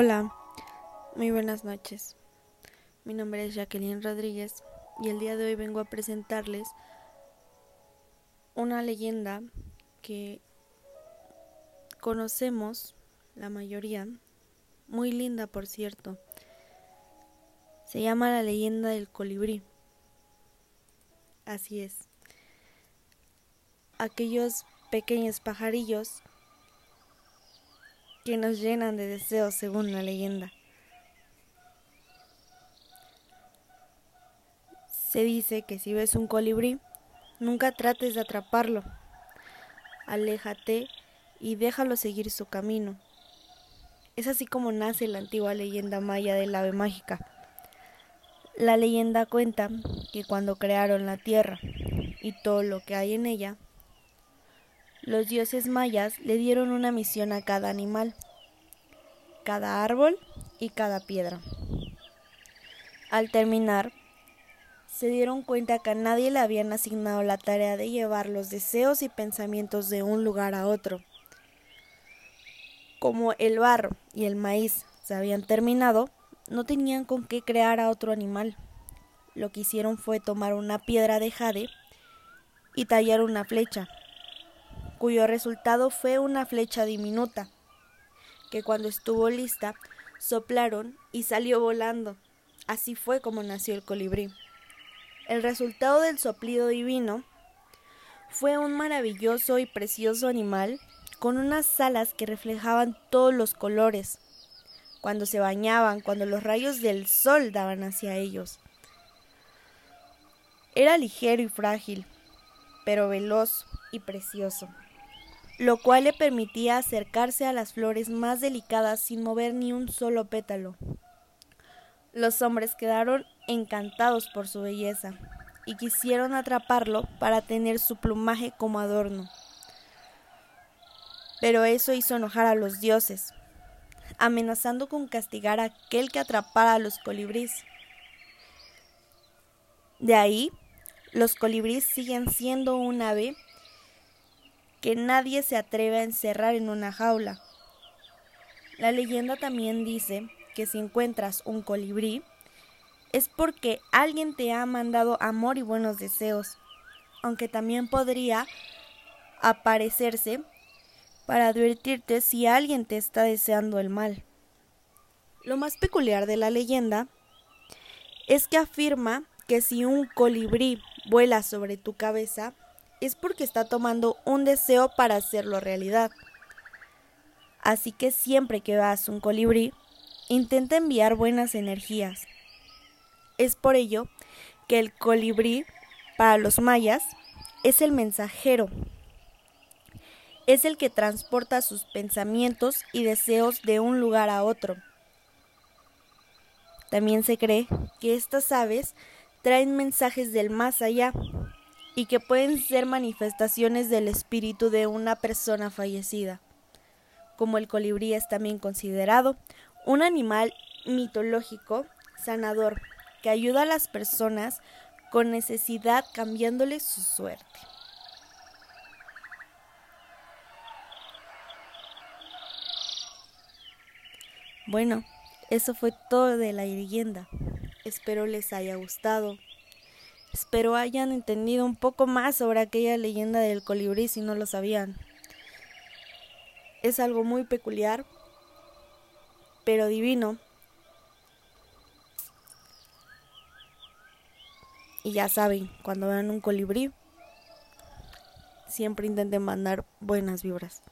Hola, muy buenas noches. Mi nombre es Jacqueline Rodríguez y el día de hoy vengo a presentarles una leyenda que conocemos, la mayoría, muy linda por cierto. Se llama la leyenda del colibrí. Así es. Aquellos pequeños pajarillos que nos llenan de deseos según la leyenda. Se dice que si ves un colibrí, nunca trates de atraparlo. Aléjate y déjalo seguir su camino. Es así como nace la antigua leyenda maya del ave mágica. La leyenda cuenta que cuando crearon la tierra y todo lo que hay en ella, los dioses mayas le dieron una misión a cada animal, cada árbol y cada piedra. Al terminar, se dieron cuenta que a nadie le habían asignado la tarea de llevar los deseos y pensamientos de un lugar a otro. Como el barro y el maíz se habían terminado, no tenían con qué crear a otro animal. Lo que hicieron fue tomar una piedra de jade y tallar una flecha cuyo resultado fue una flecha diminuta, que cuando estuvo lista soplaron y salió volando. Así fue como nació el colibrí. El resultado del soplido divino fue un maravilloso y precioso animal con unas alas que reflejaban todos los colores, cuando se bañaban, cuando los rayos del sol daban hacia ellos. Era ligero y frágil, pero veloz y precioso lo cual le permitía acercarse a las flores más delicadas sin mover ni un solo pétalo. Los hombres quedaron encantados por su belleza y quisieron atraparlo para tener su plumaje como adorno. Pero eso hizo enojar a los dioses, amenazando con castigar a aquel que atrapara a los colibríes. De ahí, los colibríes siguen siendo un ave que nadie se atreve a encerrar en una jaula. La leyenda también dice que si encuentras un colibrí, es porque alguien te ha mandado amor y buenos deseos, aunque también podría aparecerse para advertirte si alguien te está deseando el mal. Lo más peculiar de la leyenda es que afirma que si un colibrí vuela sobre tu cabeza, es porque está tomando un deseo para hacerlo realidad. Así que siempre que veas un colibrí, intenta enviar buenas energías. Es por ello que el colibrí, para los mayas, es el mensajero. Es el que transporta sus pensamientos y deseos de un lugar a otro. También se cree que estas aves traen mensajes del más allá, y que pueden ser manifestaciones del espíritu de una persona fallecida. Como el colibrí es también considerado un animal mitológico sanador que ayuda a las personas con necesidad cambiándoles su suerte. Bueno, eso fue todo de la leyenda. Espero les haya gustado. Espero hayan entendido un poco más sobre aquella leyenda del colibrí si no lo sabían. Es algo muy peculiar, pero divino. Y ya saben, cuando vean un colibrí, siempre intenten mandar buenas vibras.